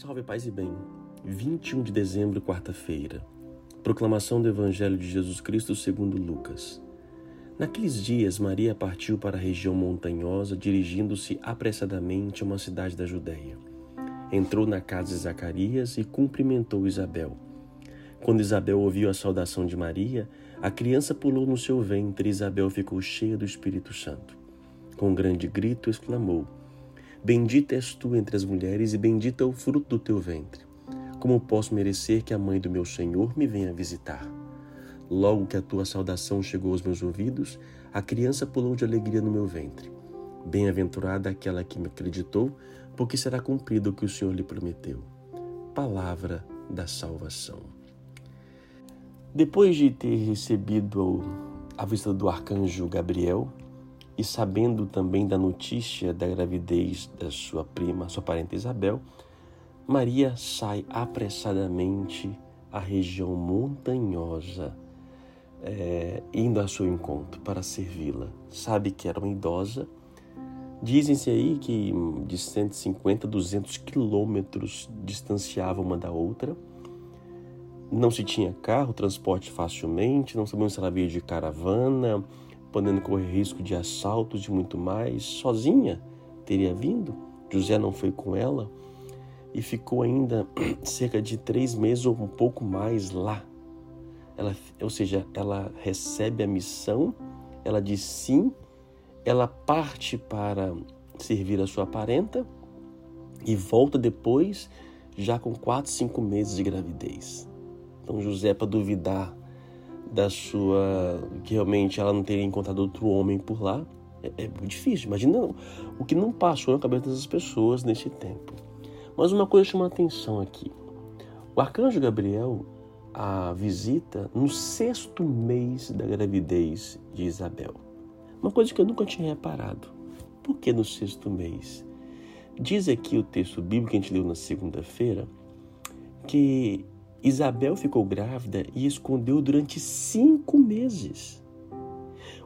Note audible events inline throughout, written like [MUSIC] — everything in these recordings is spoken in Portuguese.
Salve paz e bem. 21 de dezembro, quarta-feira. Proclamação do Evangelho de Jesus Cristo segundo Lucas. Naqueles dias, Maria partiu para a região montanhosa, dirigindo-se apressadamente a uma cidade da Judéia. Entrou na casa de Zacarias e cumprimentou Isabel. Quando Isabel ouviu a saudação de Maria, a criança pulou no seu ventre e Isabel ficou cheia do Espírito Santo. Com um grande grito, exclamou: Bendita és tu entre as mulheres, e bendito é o fruto do teu ventre. Como posso merecer que a mãe do meu Senhor me venha visitar? Logo que a tua saudação chegou aos meus ouvidos, a criança pulou de alegria no meu ventre. Bem-aventurada aquela que me acreditou, porque será cumprido o que o Senhor lhe prometeu. Palavra da salvação. Depois de ter recebido a visita do arcanjo Gabriel, e sabendo também da notícia da gravidez da sua prima, sua parente Isabel, Maria sai apressadamente à região montanhosa, é, indo ao seu encontro para servi-la. Sabe que era uma idosa. Dizem-se aí que de 150 a 200 quilômetros distanciava uma da outra. Não se tinha carro, transporte facilmente, não sabemos se ela veio de caravana, podendo correr risco de assaltos e muito mais, sozinha teria vindo. José não foi com ela e ficou ainda [CLEARS THROAT] cerca de três meses ou um pouco mais lá. Ela, ou seja, ela recebe a missão, ela diz sim, ela parte para servir a sua parenta e volta depois já com quatro, cinco meses de gravidez. Então José, para duvidar da sua. que realmente ela não teria encontrado outro homem por lá. É, é difícil. Imagina o que não passou na cabeça dessas pessoas nesse tempo. Mas uma coisa chama a atenção aqui. O arcanjo Gabriel a visita no sexto mês da gravidez de Isabel. Uma coisa que eu nunca tinha reparado. Por que no sexto mês? Diz aqui o texto bíblico que a gente leu na segunda-feira que Isabel ficou grávida e escondeu durante cinco meses.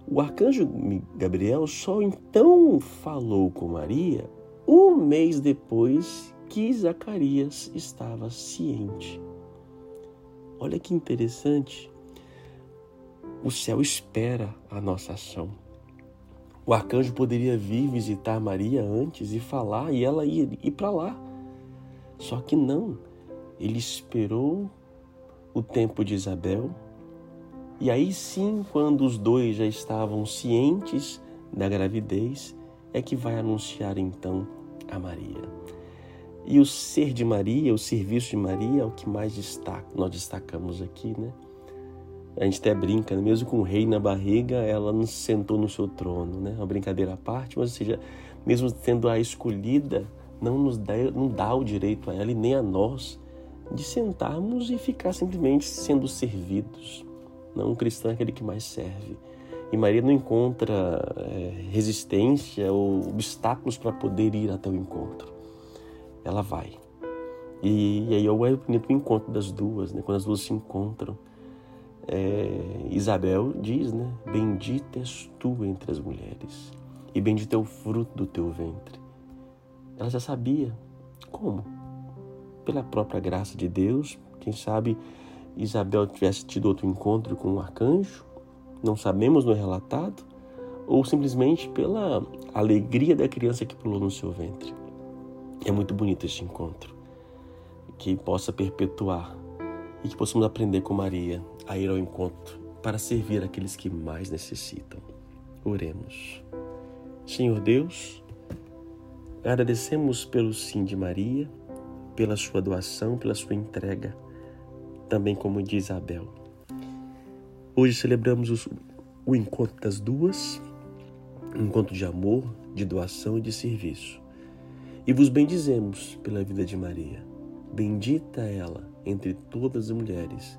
O arcanjo Gabriel só então falou com Maria um mês depois que Zacarias estava ciente. Olha que interessante. O céu espera a nossa ação. O arcanjo poderia vir visitar Maria antes e falar e ela ir, ir para lá. Só que não ele esperou o tempo de Isabel, e aí sim, quando os dois já estavam cientes da gravidez, é que vai anunciar então a Maria. E o ser de Maria, o serviço de Maria é o que mais destaca, nós destacamos aqui, né? A gente até brinca, né? mesmo com o rei na barriga, ela não sentou no seu trono, né? Uma brincadeira à parte, mas ou seja, mesmo sendo a escolhida, não nos dá, não dá o direito a ela e nem a nós de sentarmos e ficar simplesmente sendo servidos. Não, um cristão é aquele que mais serve. E Maria não encontra é, resistência ou obstáculos para poder ir até o encontro. Ela vai. E, e aí é o bonito encontro das duas, né? quando as duas se encontram. É, Isabel diz, né? Bendita és tu entre as mulheres, e bendito é o fruto do teu ventre. Ela já sabia. Como? Pela própria graça de Deus. Quem sabe Isabel tivesse tido outro encontro com um arcanjo, não sabemos no relatado, ou simplesmente pela alegria da criança que pulou no seu ventre. É muito bonito este encontro, que possa perpetuar e que possamos aprender com Maria a ir ao encontro para servir aqueles que mais necessitam. Oremos. Senhor Deus, agradecemos pelo sim de Maria pela sua doação, pela sua entrega, também como diz Abel. Hoje celebramos os, o encontro das duas, um encontro de amor, de doação e de serviço. E vos bendizemos pela vida de Maria. Bendita ela entre todas as mulheres,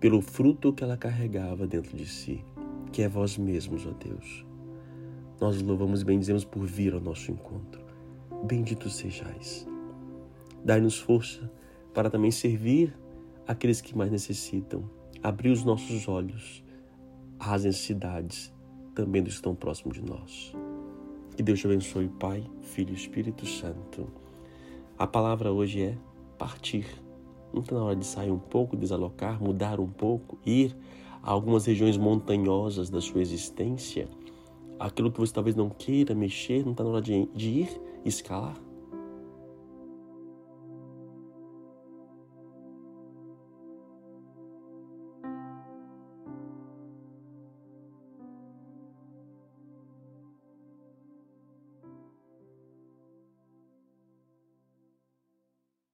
pelo fruto que ela carregava dentro de si, que é vós mesmos, ó Deus. Nós louvamos e bendizemos por vir ao nosso encontro. Bendito sejais. Dai-nos força para também servir aqueles que mais necessitam. Abrir os nossos olhos às necessidades também dos que estão próximos de nós. Que Deus te abençoe, Pai, Filho e Espírito Santo. A palavra hoje é partir. Não está na hora de sair um pouco, desalocar, mudar um pouco, ir a algumas regiões montanhosas da sua existência? Aquilo que você talvez não queira mexer, não está na hora de, de ir escalar?